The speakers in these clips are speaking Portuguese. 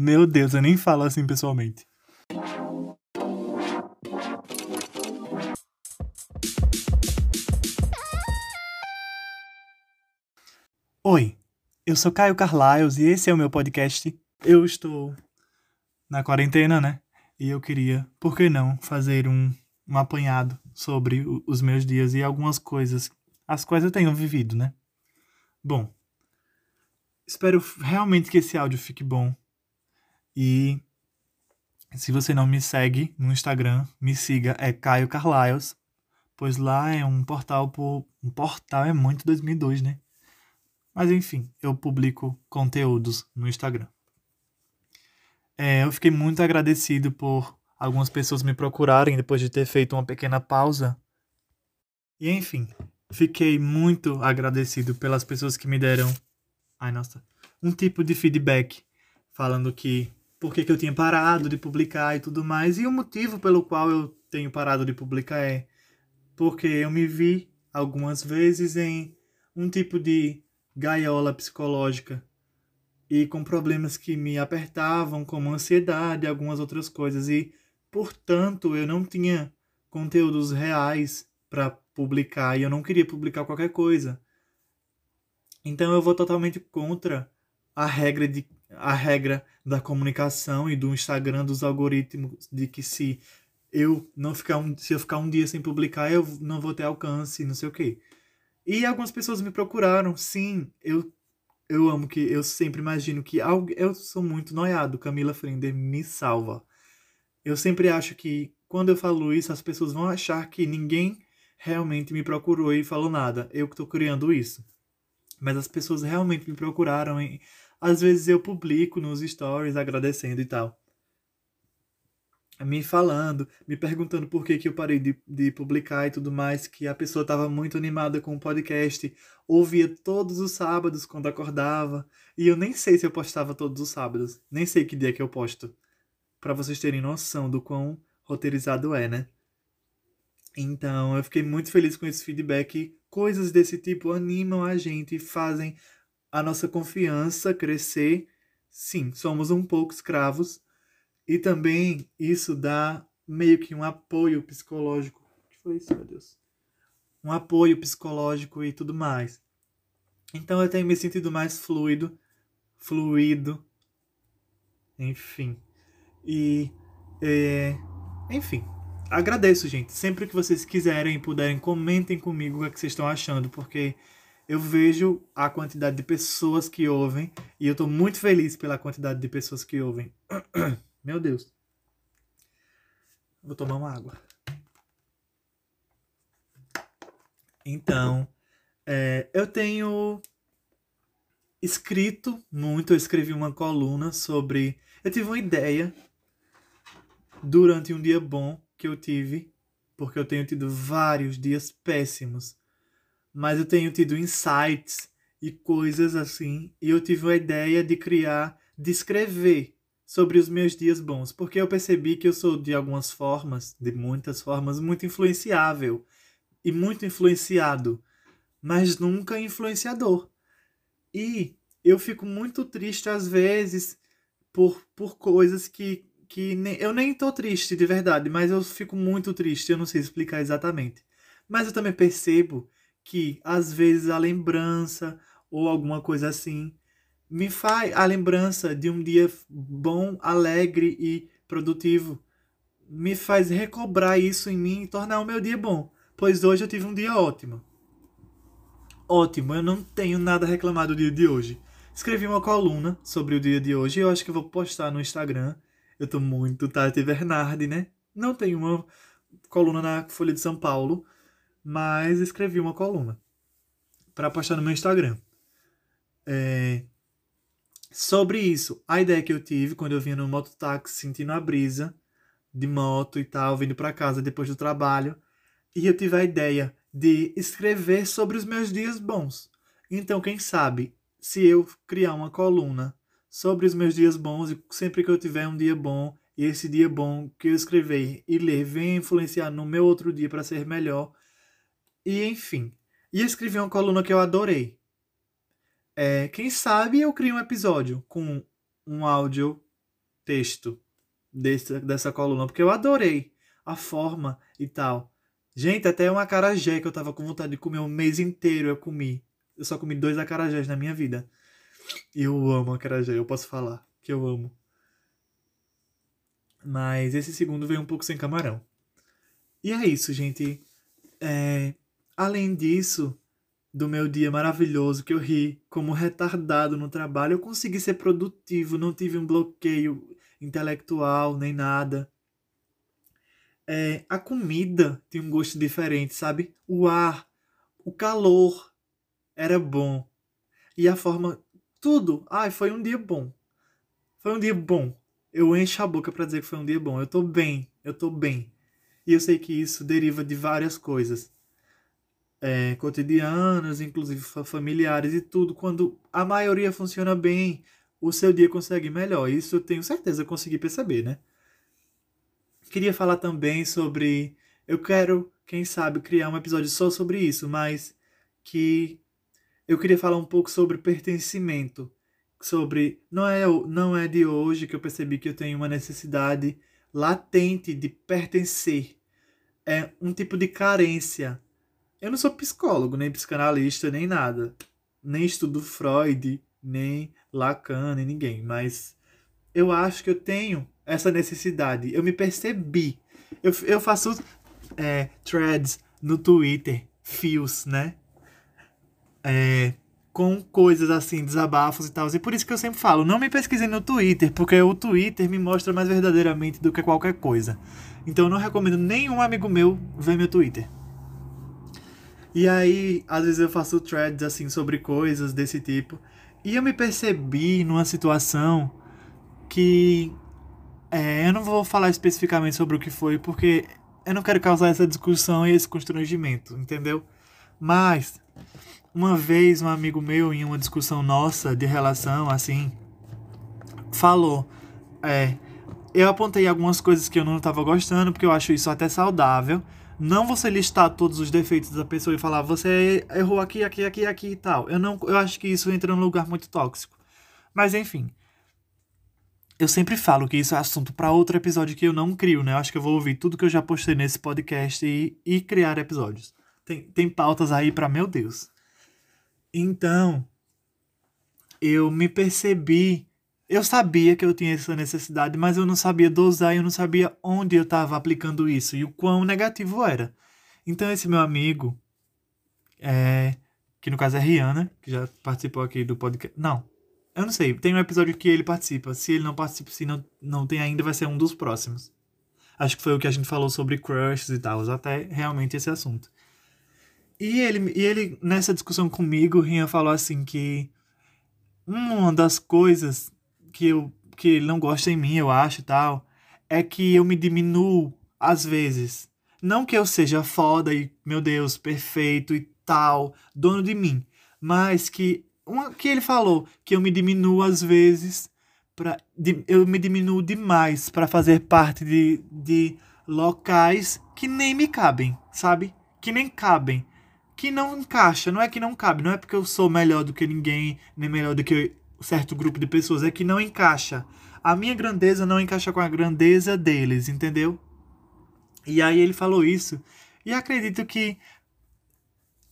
Meu Deus, eu nem falo assim pessoalmente. Oi, eu sou Caio Carlaios e esse é o meu podcast. Eu estou na quarentena, né? E eu queria, por que não, fazer um, um apanhado sobre o, os meus dias e algumas coisas, as quais eu tenho vivido, né? Bom, espero realmente que esse áudio fique bom. E se você não me segue no Instagram, me siga, é Caio Carlaios, pois lá é um portal por. Um portal é muito 2002, né? Mas enfim, eu publico conteúdos no Instagram. É, eu fiquei muito agradecido por algumas pessoas me procurarem depois de ter feito uma pequena pausa. E enfim, fiquei muito agradecido pelas pessoas que me deram, ai nossa, um tipo de feedback falando que por que, eu tinha parado de publicar e tudo mais. E o motivo pelo qual eu tenho parado de publicar é porque eu me vi algumas vezes em um tipo de gaiola psicológica e com problemas que me apertavam, como ansiedade e algumas outras coisas. E, portanto, eu não tinha conteúdos reais para publicar e eu não queria publicar qualquer coisa. Então eu vou totalmente contra a regra de a regra da comunicação e do Instagram dos algoritmos de que se eu não ficar um, se eu ficar um dia sem publicar, eu não vou ter alcance, não sei o quê. E algumas pessoas me procuraram. Sim, eu eu amo que eu sempre imagino que algo, eu sou muito noiado, Camila Frender me salva. Eu sempre acho que quando eu falo isso, as pessoas vão achar que ninguém realmente me procurou e falou nada. Eu que estou criando isso. Mas as pessoas realmente me procuraram e às vezes eu publico nos stories agradecendo e tal me falando, me perguntando por que, que eu parei de, de publicar e tudo mais, que a pessoa estava muito animada com o podcast, ouvia todos os sábados quando acordava, e eu nem sei se eu postava todos os sábados, nem sei que dia que eu posto, para vocês terem noção do quão roteirizado é, né? Então, eu fiquei muito feliz com esse feedback. Coisas desse tipo animam a gente e fazem a nossa confiança crescer. Sim, somos um pouco escravos, e também isso dá meio que um apoio psicológico. O que foi isso, meu Deus? Um apoio psicológico e tudo mais. Então eu tenho me sentido mais fluido, fluido, enfim. E, é, enfim, agradeço, gente. Sempre que vocês quiserem e puderem, comentem comigo o que, é vocês estão achando, porque eu vejo a quantidade de pessoas que ouvem e eu estou muito feliz pela quantidade de pessoas que ouvem. Meu Deus. Vou tomar uma água. Então, é, eu tenho escrito muito, eu escrevi uma coluna sobre. Eu tive uma ideia durante um dia bom que eu tive, porque eu tenho tido vários dias péssimos, mas eu tenho tido insights e coisas assim, e eu tive a ideia de criar, de escrever sobre os meus dias bons, porque eu percebi que eu sou de algumas formas, de muitas formas, muito influenciável e muito influenciado, mas nunca influenciador. E eu fico muito triste às vezes por, por coisas que, que nem, eu nem tô triste de verdade, mas eu fico muito triste, eu não sei explicar exatamente. Mas eu também percebo que às vezes a lembrança ou alguma coisa assim me faz a lembrança de um dia bom, alegre e produtivo. Me faz recobrar isso em mim e tornar o meu dia bom. Pois hoje eu tive um dia ótimo. Ótimo, eu não tenho nada a reclamar do dia de hoje. Escrevi uma coluna sobre o dia de hoje e eu acho que vou postar no Instagram. Eu tô muito Tati Bernardi, né? Não tenho uma coluna na Folha de São Paulo, mas escrevi uma coluna para postar no meu Instagram. É, Sobre isso, a ideia que eu tive quando eu vinha no mototáxi sentindo a brisa de moto e tal, vindo para casa depois do trabalho, e eu tive a ideia de escrever sobre os meus dias bons. Então, quem sabe, se eu criar uma coluna sobre os meus dias bons e sempre que eu tiver um dia bom e esse dia bom que eu escrever e ler venha influenciar no meu outro dia para ser melhor. E enfim, e escrevi uma coluna que eu adorei, é, quem sabe eu crio um episódio com um áudio texto desse, dessa coluna, porque eu adorei a forma e tal. Gente, até um acarajé que eu tava com vontade de comer um mês inteiro, eu comi. Eu só comi dois acarajés na minha vida. E eu amo acarajé, eu posso falar que eu amo. Mas esse segundo veio um pouco sem camarão. E é isso, gente. É, além disso, do meu dia maravilhoso que eu ri como retardado no trabalho, eu consegui ser produtivo, não tive um bloqueio intelectual nem nada. É, a comida tinha um gosto diferente, sabe? O ar, o calor era bom. E a forma. Tudo. Ai, foi um dia bom. Foi um dia bom. Eu encho a boca para dizer que foi um dia bom. Eu tô bem. Eu tô bem. E eu sei que isso deriva de várias coisas. É, cotidianas, inclusive familiares e tudo. Quando a maioria funciona bem, o seu dia consegue melhor. Isso eu tenho certeza que consegui perceber, né? Queria falar também sobre. Eu quero, quem sabe, criar um episódio só sobre isso, mas que eu queria falar um pouco sobre pertencimento. Sobre. Não é, não é de hoje que eu percebi que eu tenho uma necessidade latente de pertencer. É um tipo de carência. Eu não sou psicólogo, nem psicanalista, nem nada. Nem estudo Freud, nem Lacan, nem ninguém. Mas eu acho que eu tenho essa necessidade. Eu me percebi. Eu, eu faço é, threads no Twitter, fios, né? É, com coisas assim, desabafos e tal. E por isso que eu sempre falo, não me pesquisem no Twitter, porque o Twitter me mostra mais verdadeiramente do que qualquer coisa. Então eu não recomendo nenhum amigo meu ver meu Twitter. E aí, às vezes eu faço threads assim sobre coisas desse tipo. E eu me percebi numa situação que é, eu não vou falar especificamente sobre o que foi, porque eu não quero causar essa discussão e esse constrangimento, entendeu? Mas, uma vez, um amigo meu, em uma discussão nossa de relação, assim, falou: É, eu apontei algumas coisas que eu não estava gostando, porque eu acho isso até saudável. Não você listar todos os defeitos da pessoa e falar, você errou aqui, aqui, aqui, aqui e tal. Eu, não, eu acho que isso entra num lugar muito tóxico. Mas, enfim eu sempre falo que isso é assunto para outro episódio que eu não crio, né? Eu acho que eu vou ouvir tudo que eu já postei nesse podcast e, e criar episódios. Tem, tem pautas aí para meu Deus. Então, eu me percebi. Eu sabia que eu tinha essa necessidade, mas eu não sabia dosar, eu não sabia onde eu estava aplicando isso e o quão negativo era. Então, esse meu amigo, é, que no caso é Rihanna, que já participou aqui do podcast. Não, eu não sei, tem um episódio que ele participa. Se ele não participa, se não, não tem ainda, vai ser um dos próximos. Acho que foi o que a gente falou sobre crushes e tal, até realmente esse assunto. E ele, e ele nessa discussão comigo, Rian falou assim que uma das coisas que, eu, que ele não gosta em mim, eu acho e tal, é que eu me diminuo às vezes. Não que eu seja foda e, meu Deus, perfeito e tal, dono de mim, mas que uma, que ele falou que eu me diminuo às vezes para eu me diminuo demais para fazer parte de, de locais que nem me cabem, sabe? Que nem cabem, que não encaixa, não é que não cabe, não é porque eu sou melhor do que ninguém, nem melhor do que certo grupo de pessoas, é que não encaixa. A minha grandeza não encaixa com a grandeza deles, entendeu? E aí ele falou isso. E acredito que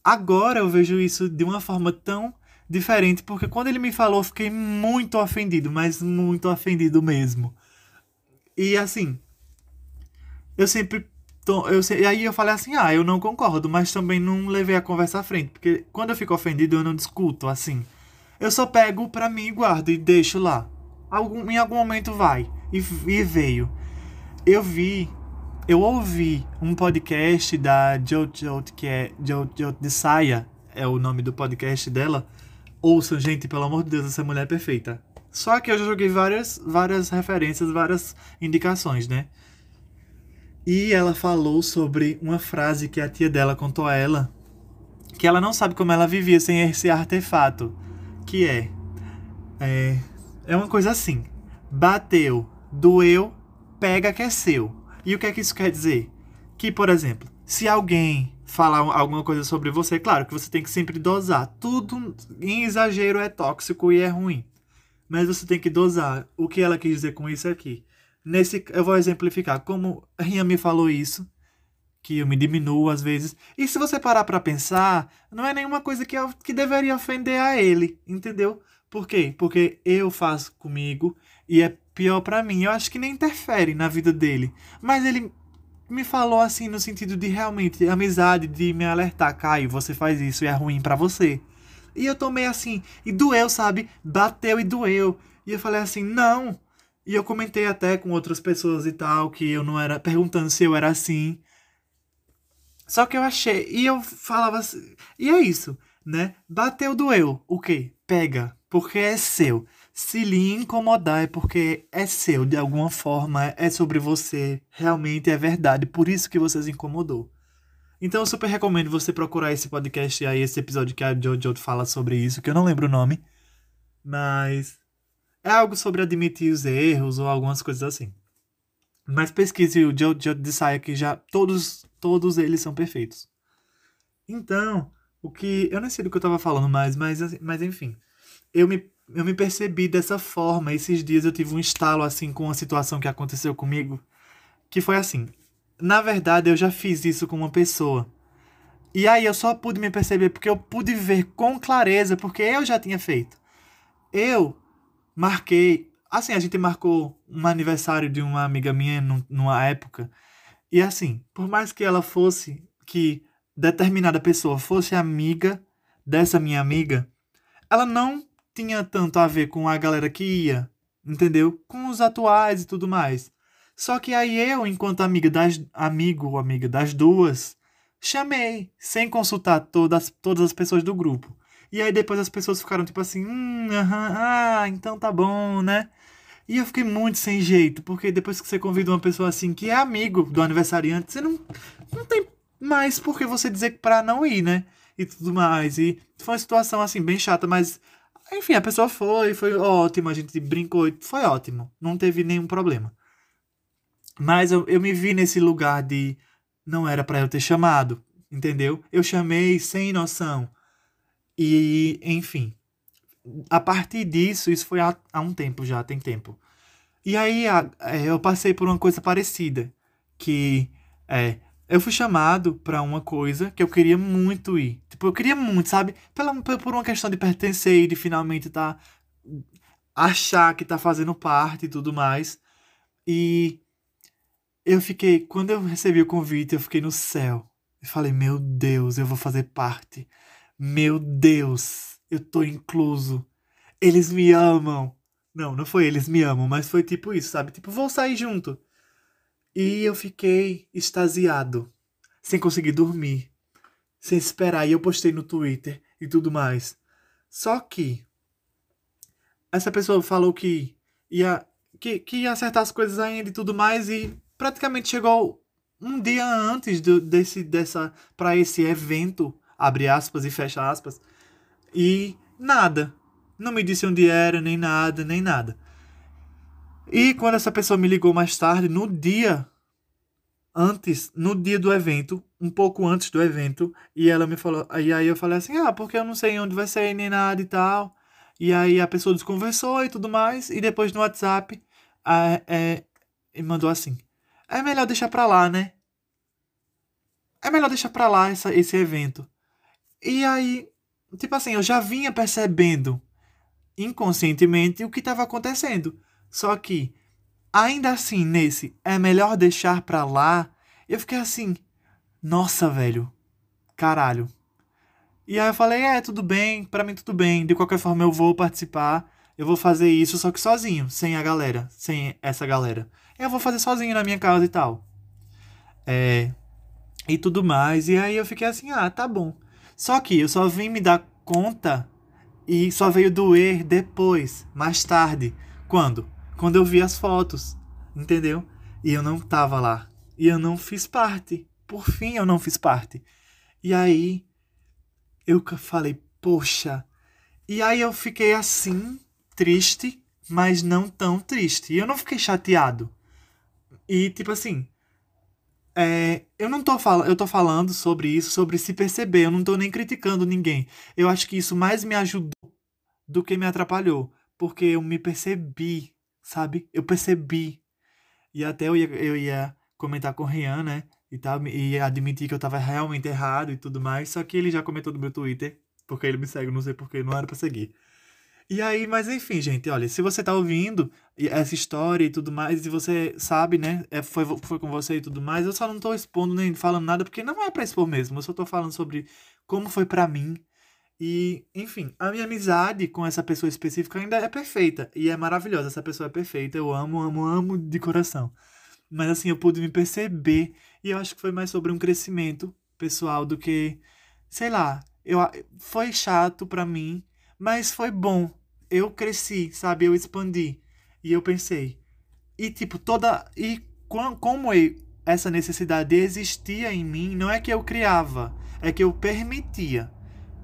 agora eu vejo isso de uma forma tão diferente, porque quando ele me falou, eu fiquei muito ofendido, mas muito ofendido mesmo. E assim, eu sempre. Tô, eu, e aí eu falei assim: ah, eu não concordo, mas também não levei a conversa à frente, porque quando eu fico ofendido, eu não discuto assim. Eu só pego pra mim e guardo e deixo lá. Algum, em algum momento vai. E, e veio. Eu vi eu ouvi um podcast da Jojo, que é Jojo de Saia, é o nome do podcast dela, Ouçam, gente, pelo amor de Deus, essa mulher é perfeita. Só que eu já joguei várias, várias referências, várias indicações, né? E ela falou sobre uma frase que a tia dela contou a ela, que ela não sabe como ela vivia sem esse artefato, que é é, é uma coisa assim: bateu, doeu, pega que é seu. E o que é que isso quer dizer? Que, por exemplo, se alguém falar alguma coisa sobre você, claro que você tem que sempre dosar. Tudo em exagero é tóxico e é ruim. mas você tem que dosar. O que ela quis dizer com isso aqui? Nesse, eu vou exemplificar como Rian me falou isso, que eu me diminuo às vezes. E se você parar para pensar, não é nenhuma coisa que, eu, que deveria ofender a ele, entendeu? Por quê? Porque eu faço comigo e é pior para mim. Eu acho que nem interfere na vida dele. Mas ele me falou assim no sentido de realmente amizade, de me alertar, Caio, você faz isso e é ruim para você. E eu tomei assim, e doeu, sabe? Bateu e doeu. E eu falei assim, não. E eu comentei até com outras pessoas e tal, que eu não era, perguntando se eu era assim. Só que eu achei, e eu falava assim, e é isso, né? Bateu, doeu. O quê? Pega, porque é seu. Se lhe incomodar é porque é seu, de alguma forma, é sobre você, realmente é verdade, por isso que você se incomodou. Então eu super recomendo você procurar esse podcast aí, esse episódio que a Jojo fala sobre isso, que eu não lembro o nome. Mas é algo sobre admitir os erros ou algumas coisas assim. Mas pesquise o Jojo de Saia que já todos todos eles são perfeitos. Então, o que eu não sei do que eu tava falando mais, mas mas enfim, eu me eu me percebi dessa forma. Esses dias eu tive um estalo assim com uma situação que aconteceu comigo, que foi assim: na verdade, eu já fiz isso com uma pessoa. E aí eu só pude me perceber porque eu pude ver com clareza, porque eu já tinha feito. Eu marquei. Assim, a gente marcou um aniversário de uma amiga minha numa época. E assim, por mais que ela fosse, que determinada pessoa fosse amiga dessa minha amiga, ela não tinha tanto a ver com a galera que ia, entendeu? Com os atuais e tudo mais. Só que aí eu, enquanto amiga das, amigo ou amiga das duas, chamei, sem consultar todas, todas as pessoas do grupo. E aí depois as pessoas ficaram tipo assim, hum, aham, ah, então tá bom, né? E eu fiquei muito sem jeito, porque depois que você convida uma pessoa assim que é amigo do aniversariante, você não, não tem mais por que você dizer pra não ir, né? E tudo mais. E foi uma situação assim, bem chata, mas enfim, a pessoa foi, foi ótimo, a gente brincou, foi ótimo, não teve nenhum problema. Mas eu, eu me vi nesse lugar de não era para eu ter chamado, entendeu? Eu chamei sem noção. E, enfim, a partir disso, isso foi há, há um tempo já, tem tempo. E aí a, é, eu passei por uma coisa parecida, que é, eu fui chamado para uma coisa que eu queria muito ir. Tipo, eu queria muito, sabe? Pela, por uma questão de pertencer e de finalmente tá achar que tá fazendo parte e tudo mais. E eu fiquei, quando eu recebi o convite, eu fiquei no céu. Eu falei, meu Deus, eu vou fazer parte. Meu Deus, eu tô incluso. Eles me amam. Não, não foi eles me amam, mas foi tipo isso, sabe? Tipo, vou sair junto. E eu fiquei extasiado, sem conseguir dormir, sem esperar. E eu postei no Twitter e tudo mais. Só que essa pessoa falou que ia, que, que ia acertar as coisas ainda e tudo mais. E praticamente chegou um dia antes do, desse dessa para esse evento, abre aspas e fecha aspas, e nada. Não me disse onde era, nem nada, nem nada. E quando essa pessoa me ligou mais tarde, no dia antes, no dia do evento, um pouco antes do evento, e ela me falou, e aí eu falei assim: "Ah, porque eu não sei onde vai ser nem nada e tal". E aí a pessoa desconversou e tudo mais, e depois no WhatsApp a, é, mandou assim: é melhor deixar pra lá, né? É melhor deixar pra lá essa, esse evento. E aí, tipo assim, eu já vinha percebendo inconscientemente o que estava acontecendo. Só que, ainda assim, nesse é melhor deixar pra lá, eu fiquei assim, nossa, velho, caralho. E aí eu falei, é, tudo bem, para mim tudo bem, de qualquer forma eu vou participar, eu vou fazer isso só que sozinho, sem a galera, sem essa galera eu vou fazer sozinho na minha casa e tal. É, e tudo mais. E aí eu fiquei assim, ah, tá bom. Só que eu só vim me dar conta e só veio doer depois, mais tarde. Quando? Quando eu vi as fotos, entendeu? E eu não tava lá. E eu não fiz parte. Por fim, eu não fiz parte. E aí eu falei, poxa. E aí eu fiquei assim, triste, mas não tão triste. E eu não fiquei chateado. E, tipo assim, é, eu não tô falando, eu tô falando sobre isso, sobre se perceber, eu não tô nem criticando ninguém. Eu acho que isso mais me ajudou do que me atrapalhou. porque eu me percebi, sabe? Eu percebi. E até eu ia, eu ia comentar com o Rian, né? E, tal, e admitir que eu tava realmente errado e tudo mais. Só que ele já comentou no meu Twitter, porque ele me segue, não sei porque, não era pra seguir. E aí, mas enfim, gente, olha, se você tá ouvindo essa história e tudo mais, e você sabe, né, é, foi, foi com você e tudo mais, eu só não tô expondo nem falando nada, porque não é pra expor mesmo, eu só tô falando sobre como foi para mim. E, enfim, a minha amizade com essa pessoa específica ainda é perfeita, e é maravilhosa, essa pessoa é perfeita, eu amo, amo, amo de coração. Mas assim, eu pude me perceber, e eu acho que foi mais sobre um crescimento pessoal do que, sei lá, eu, foi chato para mim, mas foi bom. Eu cresci, sabe? Eu expandi. E eu pensei. E tipo, toda. E como eu, essa necessidade existia em mim, não é que eu criava, é que eu permitia.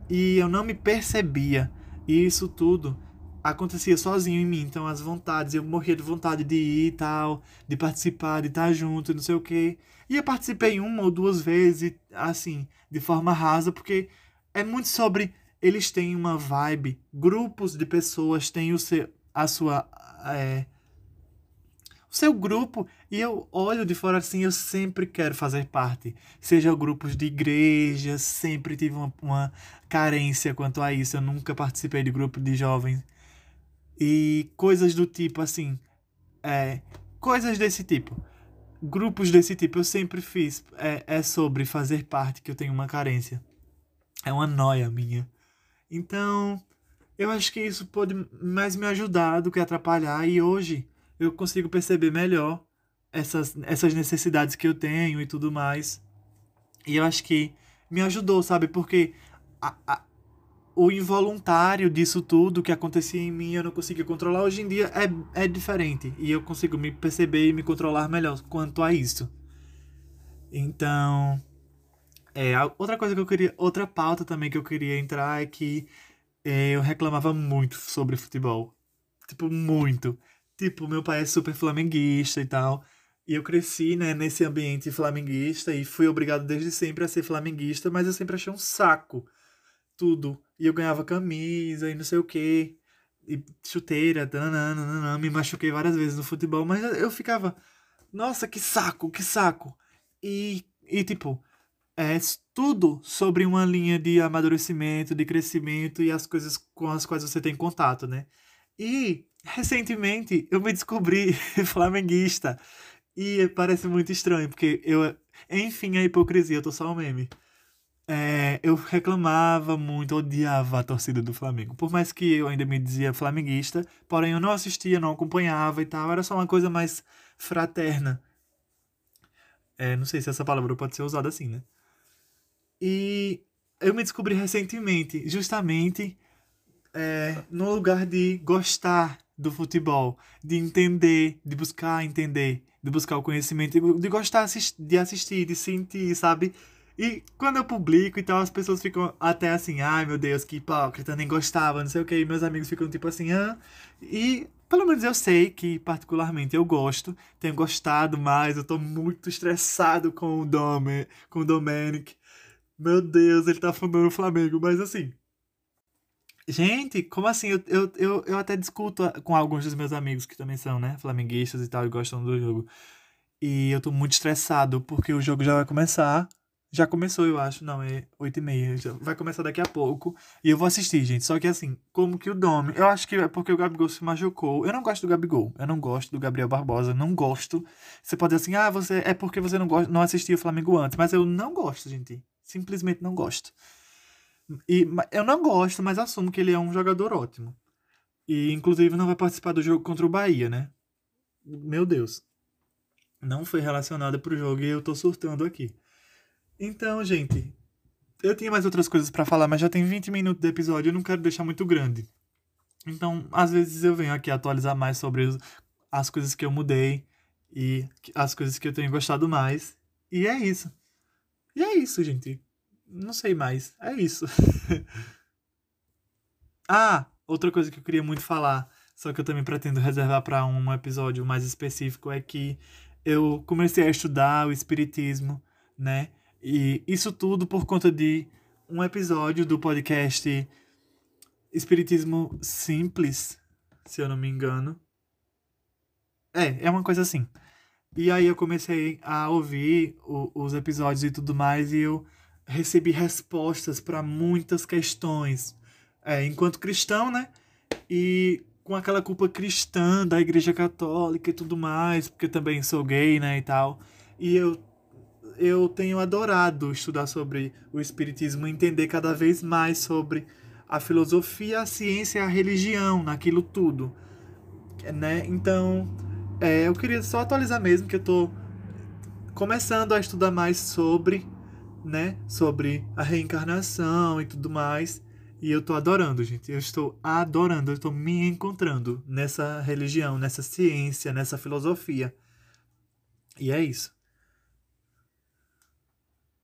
E eu não me percebia. E isso tudo acontecia sozinho em mim. Então, as vontades, eu morria de vontade de ir e tal, de participar, de estar junto, não sei o quê. E eu participei uma ou duas vezes, assim, de forma rasa, porque é muito sobre eles têm uma vibe, grupos de pessoas têm o seu, a sua. É, o seu grupo, e eu olho de fora assim, eu sempre quero fazer parte. Seja grupos de igreja, sempre tive uma, uma carência quanto a isso. Eu nunca participei de grupo de jovens. E coisas do tipo assim. É, coisas desse tipo. Grupos desse tipo eu sempre fiz. É, é sobre fazer parte que eu tenho uma carência. É uma noia minha. Então, eu acho que isso pode mais me ajudar do que atrapalhar e hoje eu consigo perceber melhor essas, essas necessidades que eu tenho e tudo mais. E eu acho que me ajudou, sabe? Porque a, a, o involuntário disso tudo que acontecia em mim eu não conseguia controlar, hoje em dia é, é diferente. E eu consigo me perceber e me controlar melhor quanto a isso. Então, é, outra coisa que eu queria, outra pauta também que eu queria entrar é que é, eu reclamava muito sobre futebol. Tipo, muito. Tipo, meu pai é super flamenguista e tal. E eu cresci, né, nesse ambiente flamenguista e fui obrigado desde sempre a ser flamenguista, mas eu sempre achei um saco tudo. E eu ganhava camisa e não sei o quê. E chuteira, tananana, me machuquei várias vezes no futebol, mas eu ficava, nossa, que saco, que saco. E, e tipo, é tudo sobre uma linha de amadurecimento, de crescimento e as coisas com as quais você tem contato, né? E recentemente eu me descobri flamenguista. E parece muito estranho, porque eu. Enfim, a hipocrisia, eu tô só um meme. É, eu reclamava muito, odiava a torcida do Flamengo. Por mais que eu ainda me dizia flamenguista, porém eu não assistia, não acompanhava e tal. Era só uma coisa mais fraterna. É, não sei se essa palavra pode ser usada assim, né? E eu me descobri recentemente, justamente é, no lugar de gostar do futebol, de entender, de buscar entender, de buscar o conhecimento, de gostar de assistir, de sentir, sabe? E quando eu publico e tal, as pessoas ficam até assim, ai meu Deus, que hipócrita, nem gostava, não sei o que, e meus amigos ficam tipo assim, ah. E pelo menos eu sei que, particularmente, eu gosto, tenho gostado mais, eu tô muito estressado com o Dome, com o Domenic. Meu Deus, ele tá afundando o Flamengo. Mas assim. Gente, como assim? Eu, eu, eu, eu até discuto com alguns dos meus amigos que também são, né? Flamenguistas e tal, e gostam do jogo. E eu tô muito estressado porque o jogo já vai começar. Já começou, eu acho. Não, é 8 e meia. Vai começar daqui a pouco. E eu vou assistir, gente. Só que assim, como que o Dome... Eu acho que é porque o Gabigol se machucou. Eu não gosto do Gabigol. Eu não gosto do Gabriel Barbosa. Não gosto. Você pode dizer assim, ah, você... É porque você não, gosta, não assistia o Flamengo antes. Mas eu não gosto, gente simplesmente não gosto. E eu não gosto, mas assumo que ele é um jogador ótimo. E inclusive não vai participar do jogo contra o Bahia, né? Meu Deus. Não foi relacionado pro jogo e eu tô surtando aqui. Então, gente, eu tinha mais outras coisas para falar, mas já tem 20 minutos de episódio, eu não quero deixar muito grande. Então, às vezes eu venho aqui atualizar mais sobre as coisas que eu mudei e as coisas que eu tenho gostado mais. E é isso. E é isso, gente. Não sei mais. É isso. ah, outra coisa que eu queria muito falar, só que eu também pretendo reservar para um episódio mais específico, é que eu comecei a estudar o Espiritismo, né? E isso tudo por conta de um episódio do podcast Espiritismo Simples. se eu não me engano. É, é uma coisa assim. E aí eu comecei a ouvir o, os episódios e tudo mais, e eu recebi respostas para muitas questões. É, enquanto cristão, né? E com aquela culpa cristã da Igreja Católica e tudo mais, porque também sou gay, né, e tal. E eu eu tenho adorado estudar sobre o espiritismo, entender cada vez mais sobre a filosofia, a ciência e a religião, naquilo tudo, né? Então, é, eu queria só atualizar mesmo que eu tô começando a estudar mais sobre, né, sobre a reencarnação e tudo mais. E eu tô adorando, gente. Eu estou adorando, eu estou me encontrando nessa religião, nessa ciência, nessa filosofia. E é isso.